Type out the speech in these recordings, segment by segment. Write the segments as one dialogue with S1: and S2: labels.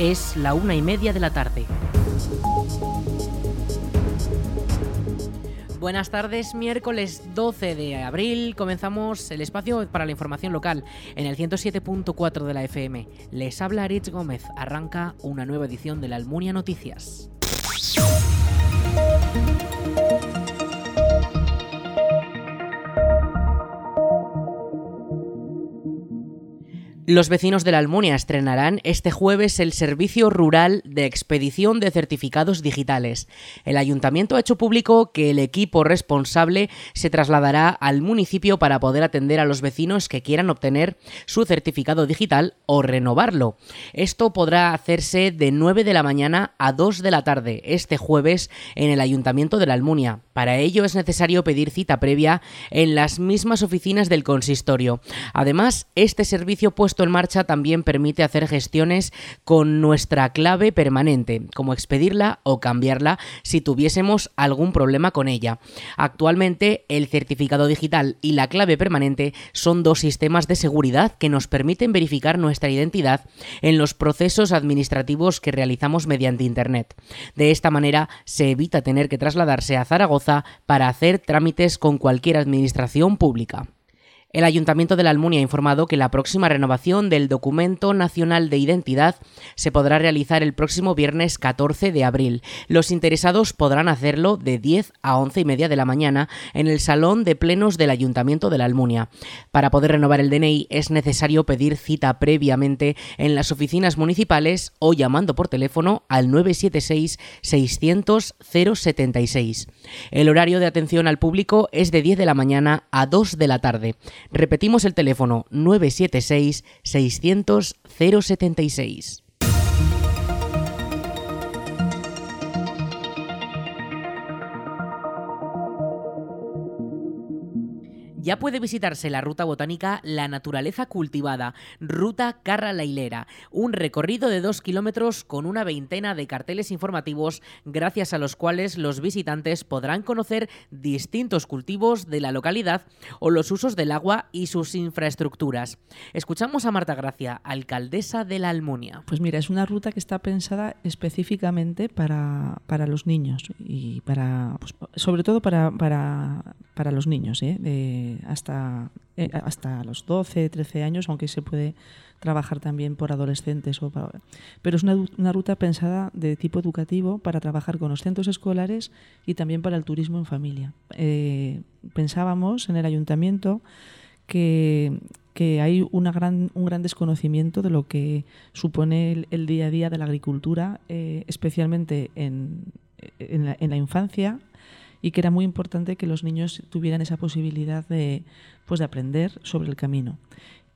S1: Es la una y media de la tarde. Buenas tardes, miércoles 12 de abril comenzamos el espacio para la información local en el 107.4 de la FM. Les habla Aritz Gómez, arranca una nueva edición de la Almunia Noticias. Los vecinos de la Almunia estrenarán este jueves el servicio rural de expedición de certificados digitales. El ayuntamiento ha hecho público que el equipo responsable se trasladará al municipio para poder atender a los vecinos que quieran obtener su certificado digital o renovarlo. Esto podrá hacerse de 9 de la mañana a 2 de la tarde este jueves en el ayuntamiento de la Almunia. Para ello es necesario pedir cita previa en las mismas oficinas del consistorio. Además, este servicio puesto en marcha también permite hacer gestiones con nuestra clave permanente, como expedirla o cambiarla si tuviésemos algún problema con ella. Actualmente, el certificado digital y la clave permanente son dos sistemas de seguridad que nos permiten verificar nuestra identidad en los procesos administrativos que realizamos mediante Internet. De esta manera, se evita tener que trasladarse a Zaragoza para hacer trámites con cualquier administración pública. El Ayuntamiento de la Almunia ha informado que la próxima renovación del Documento Nacional de Identidad se podrá realizar el próximo viernes 14 de abril. Los interesados podrán hacerlo de 10 a 11 y media de la mañana en el Salón de Plenos del Ayuntamiento de la Almunia. Para poder renovar el DNI es necesario pedir cita previamente en las oficinas municipales o llamando por teléfono al 976 600 076. El horario de atención al público es de 10 de la mañana a 2 de la tarde. Repetimos el teléfono 976 600 076. Ya puede visitarse la ruta botánica La Naturaleza Cultivada, Ruta Carra la Hilera, un recorrido de dos kilómetros con una veintena de carteles informativos gracias a los cuales los visitantes podrán conocer distintos cultivos de la localidad o los usos del agua y sus infraestructuras. Escuchamos a Marta Gracia, alcaldesa de la Almunia.
S2: Pues mira, es una ruta que está pensada específicamente para, para los niños y para, pues, sobre todo para, para, para los niños, ¿eh? Hasta, eh, hasta los 12, 13 años, aunque se puede trabajar también por adolescentes. O pero es una, ruta pensada de tipo educativo para trabajar con los centros escolares y también para el turismo en familia. Eh, pensábamos en el ayuntamiento que, hay una gran, un gran desconocimiento de lo que supone el, día a día de la agricultura, eh, especialmente en, en la infancia y que era muy importante que los niños tuvieran esa posibilidad de, pues, de aprender sobre el camino.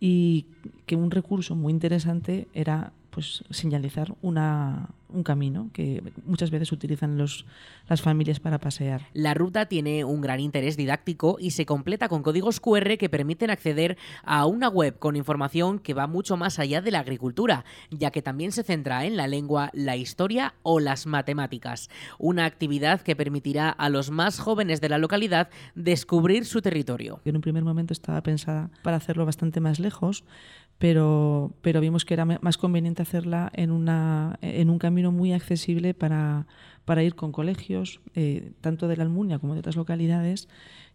S2: Y que un recurso muy interesante era pues, señalizar una, un camino que muchas veces utilizan los, las familias para pasear.
S1: La ruta tiene un gran interés didáctico y se completa con códigos QR que permiten acceder a una web con información que va mucho más allá de la agricultura, ya que también se centra en la lengua, la historia o las matemáticas. Una actividad que permitirá a los más jóvenes de la localidad descubrir su territorio.
S2: En un primer momento estaba pensada para hacerlo bastante más lejos, pero, pero vimos que era más conveniente hacerla en, una, en un camino muy accesible para, para ir con colegios, eh, tanto de la Almunia como de otras localidades,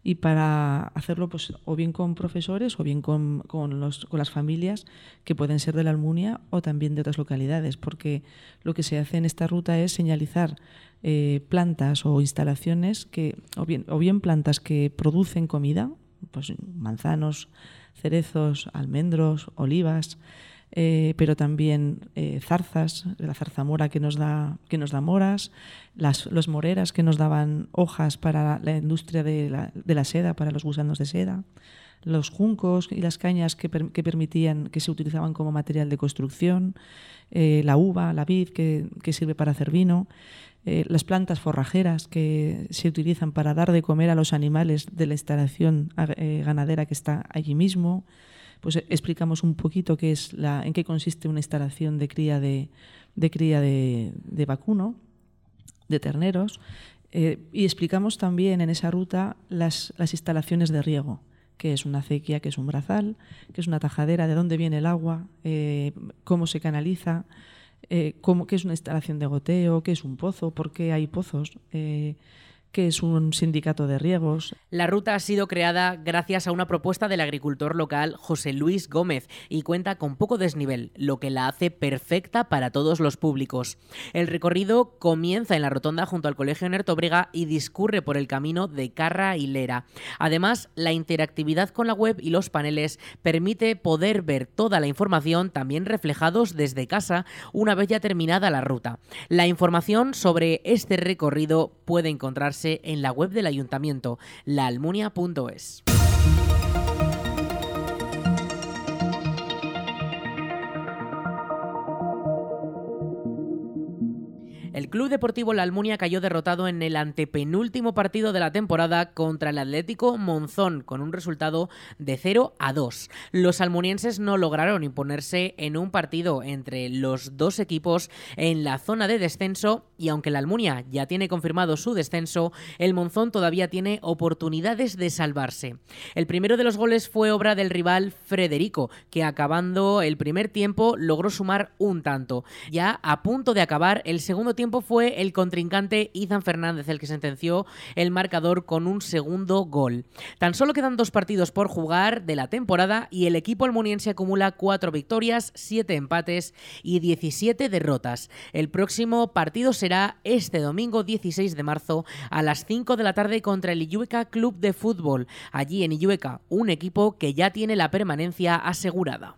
S2: y para hacerlo pues, o bien con profesores o bien con, con, los, con las familias que pueden ser de la Almunia o también de otras localidades, porque lo que se hace en esta ruta es señalizar eh, plantas o instalaciones que, o bien, o bien plantas que producen comida, pues manzanos, cerezos, almendros, olivas, eh, pero también eh, zarzas, la zarzamora que nos da, que nos da moras, las los moreras que nos daban hojas para la industria de la, seda, para los gusanos de seda, los juncos y las cañas que, permitían, que se utilizaban como material de construcción, eh, la uva, la vid que, que sirve para hacer vino. las plantas forrajeras que se utilizan para dar de comer a los animales de la instalación ganadera que está allí mismo, pues eh, explicamos un poquito qué es la, en qué consiste una instalación de cría de, cría de, vacuno, de terneros, eh, y explicamos también en esa ruta las, instalaciones de riego, que es una acequia, que es un brazal, que es una tajadera, de dónde viene el agua, eh, cómo se canaliza, cómo, qué es una instalación de goteo, qué es un pozo, por qué hay pozos. Que es un sindicato de riegos.
S1: La ruta ha sido creada gracias a una propuesta del agricultor local José Luis Gómez y cuenta con poco desnivel, lo que la hace perfecta para todos los públicos. El recorrido comienza en la rotonda junto al Colegio Nertobrega y discurre por el camino de Carra y Lera. Además, la interactividad con la web y los paneles permite poder ver toda la información también reflejados desde casa una vez ya terminada la ruta. La información sobre este recorrido puede encontrarse en la web del ayuntamiento, laalmunia.es. El Club Deportivo La Almunia cayó derrotado en el antepenúltimo partido de la temporada contra el Atlético Monzón con un resultado de 0 a 2. Los almunienses no lograron imponerse en un partido entre los dos equipos en la zona de descenso y aunque la Almunia ya tiene confirmado su descenso, el Monzón todavía tiene oportunidades de salvarse. El primero de los goles fue obra del rival Federico, que acabando el primer tiempo logró sumar un tanto. Ya a punto de acabar el segundo tiempo fue el contrincante Izan Fernández el que sentenció el marcador con un segundo gol. Tan solo quedan dos partidos por jugar de la temporada y el equipo almuniense acumula cuatro victorias, siete empates y 17 derrotas. El próximo partido será este domingo 16 de marzo a las 5 de la tarde contra el Illueca Club de Fútbol. Allí en Illueca, un equipo que ya tiene la permanencia asegurada.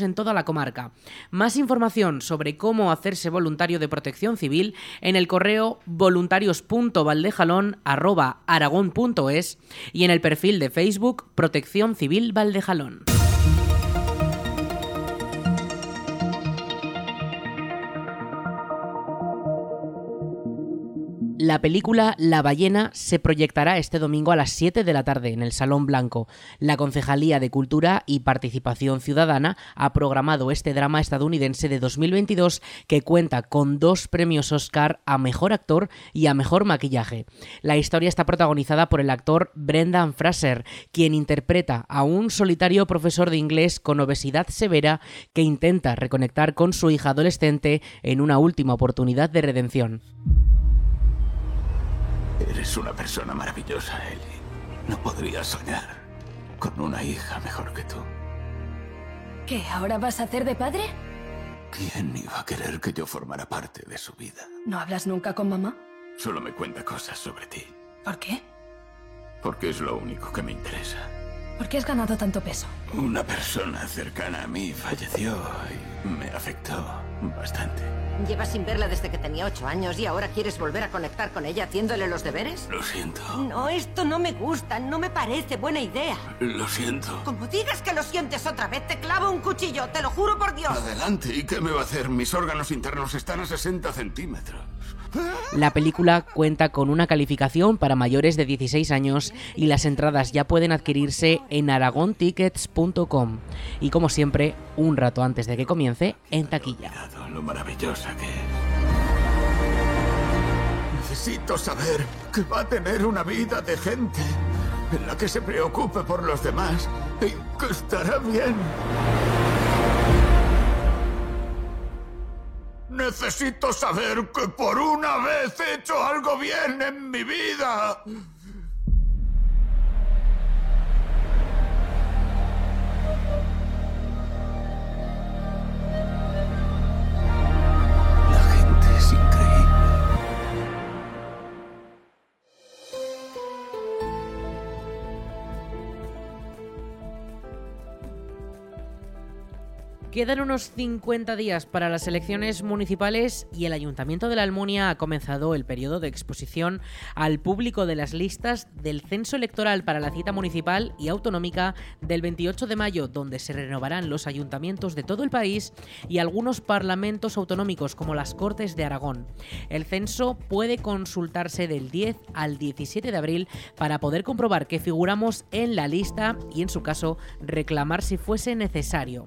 S1: en toda la comarca. Más información sobre cómo hacerse voluntario de protección civil en el correo voluntarios.valdejalón.aragón.es y en el perfil de Facebook Protección Civil Valdejalón. La película La ballena se proyectará este domingo a las 7 de la tarde en el Salón Blanco. La Concejalía de Cultura y Participación Ciudadana ha programado este drama estadounidense de 2022 que cuenta con dos premios Oscar a Mejor Actor y a Mejor Maquillaje. La historia está protagonizada por el actor Brendan Fraser, quien interpreta a un solitario profesor de inglés con obesidad severa que intenta reconectar con su hija adolescente en una última oportunidad de redención.
S3: Eres una persona maravillosa, Ellie. No podría soñar con una hija mejor que tú.
S4: ¿Qué? ¿Ahora vas a hacer de padre?
S3: ¿Quién iba a querer que yo formara parte de su vida?
S4: ¿No hablas nunca con mamá?
S3: Solo me cuenta cosas sobre ti.
S4: ¿Por qué?
S3: Porque es lo único que me interesa.
S4: ¿Por qué has ganado tanto peso?
S3: Una persona cercana a mí falleció y me afectó bastante.
S5: Llevas sin verla desde que tenía ocho años y ahora quieres volver a conectar con ella haciéndole los deberes.
S3: Lo siento.
S5: No, esto no me gusta, no me parece buena idea.
S3: Lo siento.
S5: Como digas que lo sientes otra vez, te clavo un cuchillo, te lo juro por Dios.
S3: Adelante, ¿y qué me va a hacer? Mis órganos internos están a 60 centímetros.
S1: La película cuenta con una calificación para mayores de 16 años y las entradas ya pueden adquirirse en aragontickets.com y como siempre, un rato antes de que comience, en taquilla.
S3: Lo maravillosa que es. Necesito saber que va a tener una vida de gente en la que se preocupe por los demás y que estará bien. Necesito saber que por una vez he hecho algo bien en mi vida.
S1: Quedan unos 50 días para las elecciones municipales y el Ayuntamiento de la Almunia ha comenzado el periodo de exposición al público de las listas del censo electoral para la cita municipal y autonómica del 28 de mayo, donde se renovarán los ayuntamientos de todo el país y algunos parlamentos autonómicos como las Cortes de Aragón. El censo puede consultarse del 10 al 17 de abril para poder comprobar que figuramos en la lista y en su caso reclamar si fuese necesario.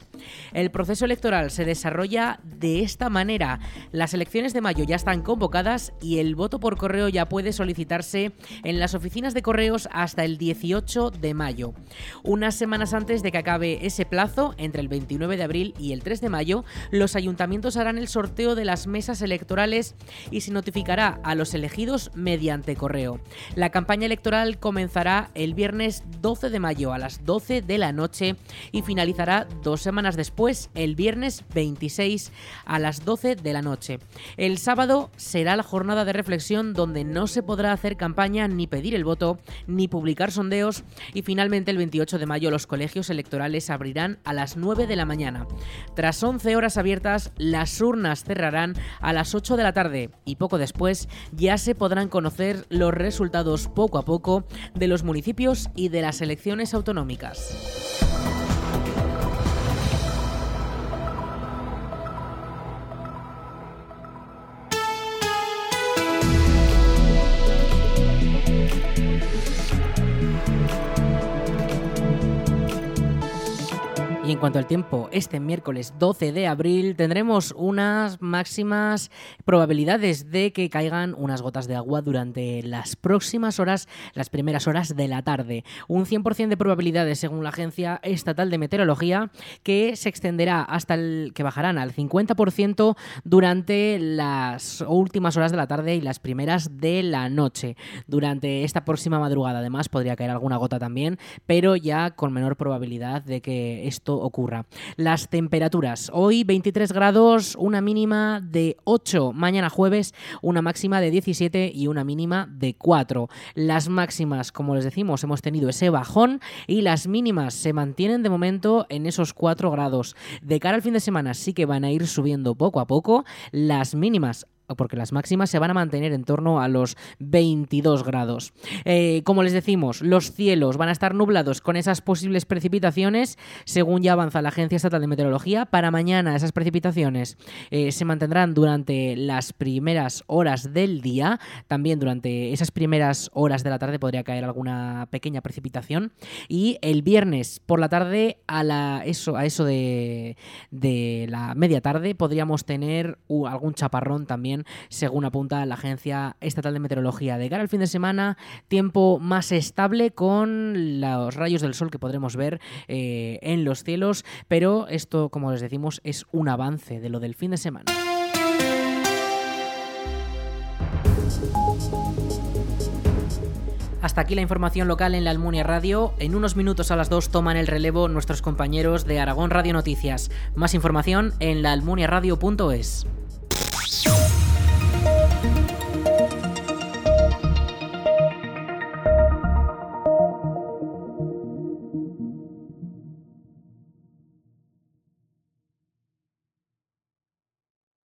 S1: Proceso electoral se desarrolla de esta manera. Las elecciones de mayo ya están convocadas y el voto por correo ya puede solicitarse en las oficinas de correos hasta el 18 de mayo. Unas semanas antes de que acabe ese plazo, entre el 29 de abril y el 3 de mayo, los ayuntamientos harán el sorteo de las mesas electorales y se notificará a los elegidos mediante correo. La campaña electoral comenzará el viernes 12 de mayo a las 12 de la noche y finalizará dos semanas después el viernes 26 a las 12 de la noche. El sábado será la jornada de reflexión donde no se podrá hacer campaña ni pedir el voto ni publicar sondeos y finalmente el 28 de mayo los colegios electorales abrirán a las 9 de la mañana. Tras 11 horas abiertas, las urnas cerrarán a las 8 de la tarde y poco después ya se podrán conocer los resultados poco a poco de los municipios y de las elecciones autonómicas. En cuanto al tiempo, este miércoles 12 de abril tendremos unas máximas probabilidades de que caigan unas gotas de agua durante las próximas horas, las primeras horas de la tarde. Un 100% de probabilidades según la Agencia Estatal de Meteorología que se extenderá hasta el que bajarán al 50% durante las últimas horas de la tarde y las primeras de la noche. Durante esta próxima madrugada además podría caer alguna gota también, pero ya con menor probabilidad de que esto ocurra. Las temperaturas. Hoy 23 grados, una mínima de 8. Mañana jueves, una máxima de 17 y una mínima de 4. Las máximas, como les decimos, hemos tenido ese bajón y las mínimas se mantienen de momento en esos 4 grados. De cara al fin de semana sí que van a ir subiendo poco a poco. Las mínimas porque las máximas se van a mantener en torno a los 22 grados. Eh, como les decimos, los cielos van a estar nublados con esas posibles precipitaciones, según ya avanza la Agencia Estatal de Meteorología. Para mañana esas precipitaciones eh, se mantendrán durante las primeras horas del día, también durante esas primeras horas de la tarde podría caer alguna pequeña precipitación y el viernes por la tarde a la eso a eso de, de la media tarde podríamos tener algún chaparrón según apunta la Agencia Estatal de Meteorología. De cara al fin de semana, tiempo más estable con los rayos del sol que podremos ver eh, en los cielos, pero esto, como les decimos, es un avance de lo del fin de semana. Hasta aquí la información local en la Almunia Radio. En unos minutos a las 2 toman el relevo nuestros compañeros de Aragón Radio Noticias. Más información en laalmuniaradio.es.